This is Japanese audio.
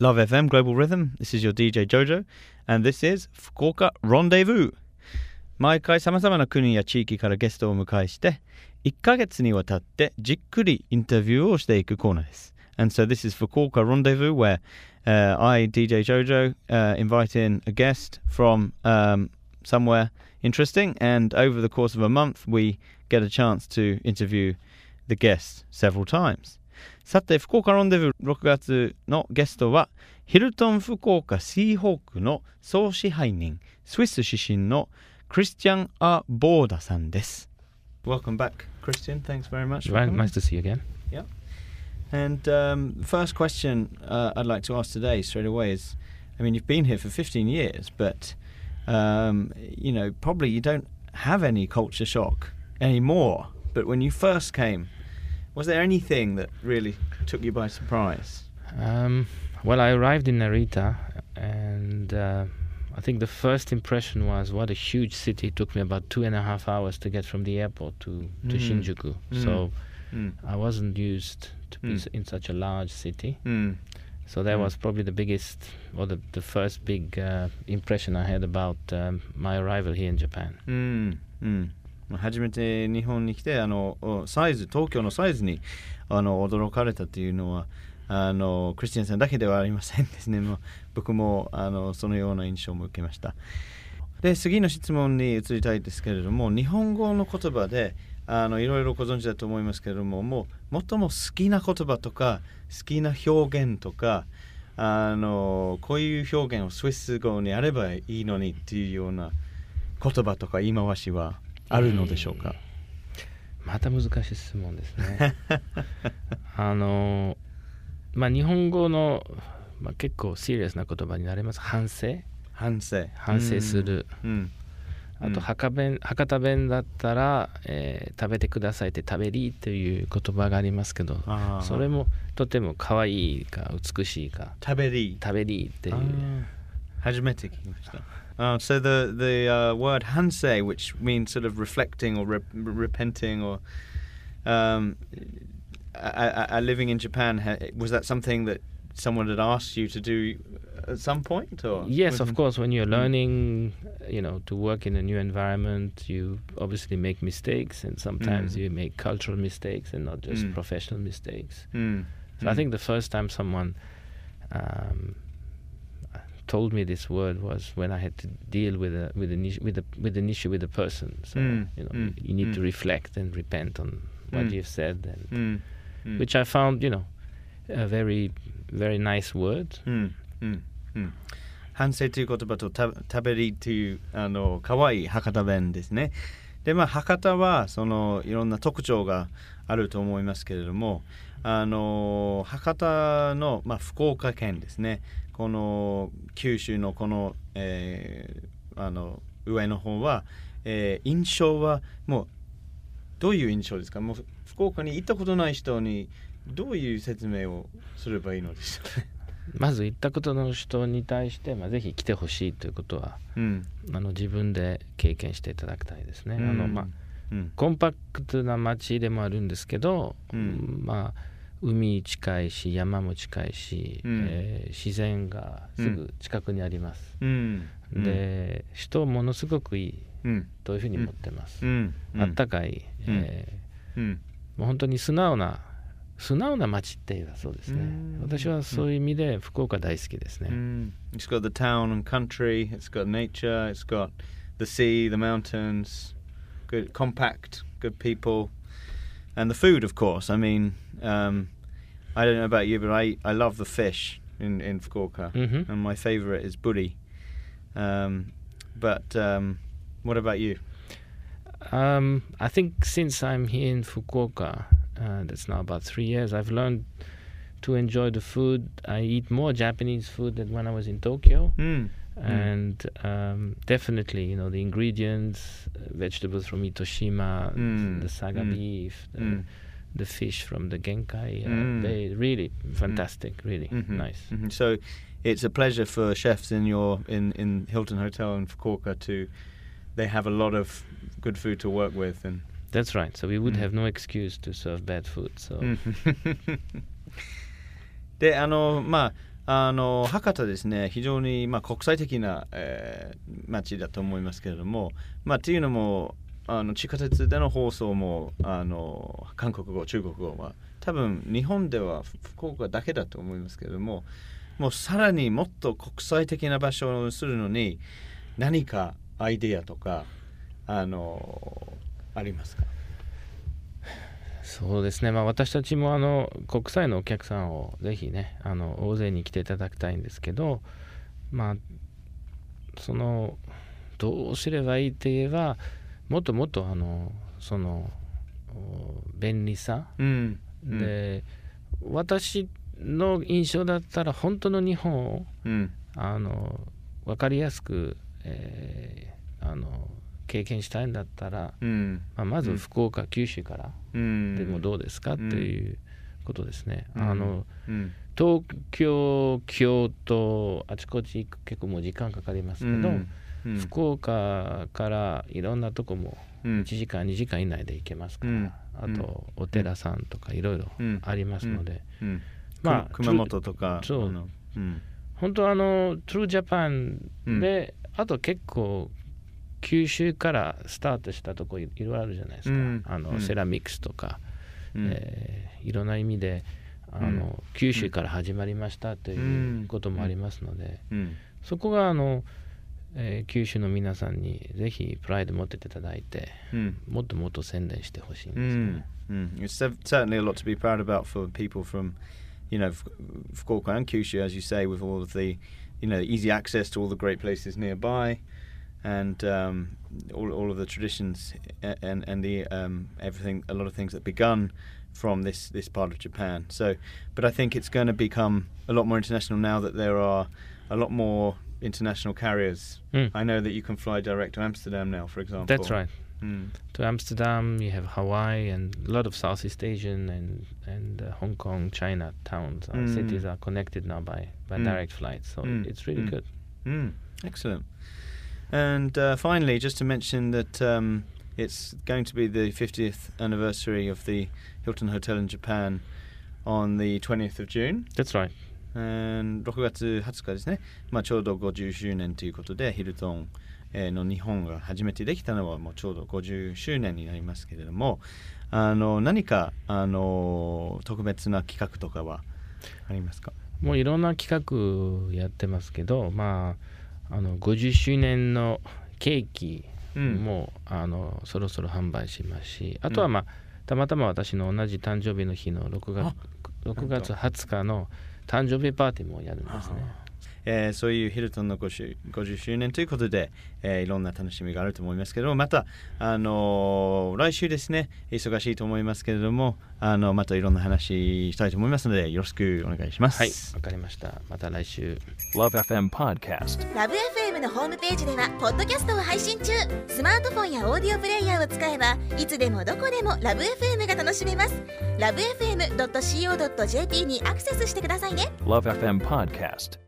Love FM Global Rhythm. This is your DJ Jojo, and this is Fukuoka Rendezvous. 毎回さまざまな国や地域からゲストをお迎えして1ヶ月にわたってじっくりインタビューをしていくコーナーです。And so this is Fukuoka Rendezvous where uh, I, DJ Jojo, uh, invite in a guest from um, somewhere interesting and over the course of a month we get a chance to interview the guest several times. さて、福岡ロンデブー6月のゲストは、ヒルトン福岡シーホークの総支配人、スイス出身のクリスチャン・ア・ボーダさんです。Welcome back, Christian. Thanks very much. for Right, coming. nice to see you again. And um, first question uh, I'd like to ask today straight away is, I mean, you've been here for 15 years, but um, you know, probably you don't have any culture shock anymore. But when you first came, was there anything that really took you by surprise? Um, well, I arrived in Narita, and uh, I think the first impression was what a huge city. It took me about two and a half hours to get from the airport to, to Mm. Shinjuku. Mm. So Mm. I wasn't used to be Mm. s- in such a large city. Mm. So that Mm. was probably the biggest, or the, the first big uh, impression I had about um, my arrival here in Japan. 初めて日本に来てあのサイズ東京のサイズにあの驚かれたっていうのはあのクリスティアンさんだけではありませんですね。僕もあのそのような印象も受けました。で次の質問に移りたいですけれども日本語の言葉であのいろいろご存知だと思いますけれどももう最も好きな言葉とか好きな表現とかあのこういう表現をスイス語にあればいいのにっていうような言葉とか言い回しはあるのでしょうか、また難しい質問ですね。あのまあ日本語の、まあ、結構シリアスな言葉になります。反省？反省。反省する、うん。あと博弁博多弁だったら、えー食べてくださいって食べりという言葉がありますけどそれもとても可愛いか美しいか食べり食べりっていう Hajimete. Uh, so the the uh, word hansei, which means sort of reflecting or re- repenting or um, I, I, living in Japan, was that something that someone had asked you to do at some point? Or yes, of course. When you're mm. learning, you know, to work in a new environment, you obviously make mistakes, and sometimes mm. you make cultural mistakes and not just mm. professional mistakes. Mm. So I mm. think the first time someone um, told me this word was when I had to deal with a with an issue, with a with an issue with a person. So Mm. you know, Mm. you need to Mm. reflect and repent on what Mm. you've said, and Mm. Mm. which I found, you know, a very very nice word. うんうんうん反省という言葉とた食べりというあの可愛い博多弁ですね。でまあ博多はそのいろんな特徴が あると思いますけれどもあの博多の、まあ、福岡県ですねこの九州のこの,、えーあの上の方は、えー印象はもうどういう印象ですか？もう福岡に行ったことない人にどういう説明をすればいいのでしょうね？まず行ったことの人に対して、まあ、ぜひ来てほしいということはうんあの自分で経験していただきたいですね。あのまあうんコンパクトな街でもあるんですけど、うんまあ海近いし山も近いし、うんえー自然がすぐ近くにあります。うんで人ものすごくいいうんというふうに思ってます。うんあったかい、えーうんもう本当に素直な素直な街っていうかそうですねうん。私はそういう意味で福岡大好きですね。Mm. It's got the town and country. It's got nature. It's got the sea, the mountains. Good, compact, good people, and the food, of course. I mean, um, I don't know about you, but I, I love the fish in in Fukuoka, Mhm. and my favourite is buri. Um, but um, what about you? Um, I think since I'm here in Fukuoka, uh, that's now about three years, I've learned to enjoy the food. I eat more Japanese food than when I was in Tokyo. Mm. And um, definitely, you know, the ingredients, uh, vegetables from Itoshima, Mm. the saga Mm. beef, the, Mm. the fish from the Genkai, uh, they really fantastic, really Mhm. nice. Mhm. So, it's a pleasure for chefs in your in in Hilton Hotel in Fukuoka to. They have a lot of good food to work with, and That's right. So we would Mm. have no excuse to serve bad food. So であのまああの博多ですね非常に、まあ、国際的な、えー、街だと思いますけれども、まあ、っていうのもあの地下鉄での放送もあの韓国語中国語は多分日本では福岡だけだと思いますけれどももうさらにもっと国際的な場所をするのに何かアイデアとかあのありますか？そうですね、まあ、私たちもあの国際のお客さんをぜひねあの大勢に来ていただきたいんですけどまあそのどうすればいいって言えばもっともっとあのその便利さ、うん、で、うん、私の印象だったら本当の日本を、うん、あの分かりやすく、えー、あの経験したいんだったら、うん、まあ、まず福岡、九州からでもどうですかっていうことですね。あの東京京都あちこち行く結構もう時間かかりますけど、福岡からいろんなとこも1時間、2時間以内で行けますから、あとお寺さんとかいろいろありますので、まあ、熊本とかそう、うん、本当あのトゥルージャパンで、あと結構九州からスタートしたとこいろいろあるじゃないですか、あのセラミックスとか、えー、いろんな意味であの、九州から始まりましたということもありますので、そこがあの、えー、九州の皆さんにぜひプライド持っていただいて、もっともっと宣伝してほしいんですね。Mm. It's certainly a lot to be proud about for people from you know, Fukuoka and Kyushu, as you say, with all of the, you know, easy access to all the great places nearby, and um, all, all of the traditions and and the um, everything, a lot of things that begun from this this part of Japan. So, but I think it's going to become a lot more international now that there are a lot more international carriers. Mm. I know that you can fly direct to Amsterdam now, for example. That's right. Mm. To Amsterdam, you have Hawaii and a lot of Southeast Asian and and uh, Hong Kong, China towns, uh, mm. cities are connected now by by mm. direct flights. So mm. it's really mm. good. Excellent. And uh, finally, just to mention that um, it's going to be the 50th anniversary of the Hilton Hotel in Japan on the 20th of June. That's right. And 6月20日ですね、まあ、ちょうど50周年ということでヒルトンの日本が初めてできたのはもうちょうど50周年になりますけれどもあの何かあの特別な企画とかはありますかもういろんな企画やってますけどまああの50周年のケーキも、うん、あのそろそろ販売しますしあとはまあ、たまたま私の同じ誕生日の日の6月 ,6 月20日の誕生日パーティーもやるんですね。えー、そういうヒルトンの 50, 50周年ということで、えー、いろんな楽しみがあると思いますけどもまた、あのー、来週ですね忙しいと思いますけれどもあのまたいろんな話したいと思いますのでよろしくお願いします。はいわかりました。また来週。LoveFM Podcast LoveFM のホームページではポッドキャストを配信中。スマートフォンやオーディオプレイヤーを使えばいつでもどこでも LoveFM が楽しめます。LoveFM.co.jp にアクセスしてくださいね。LoveFM Podcast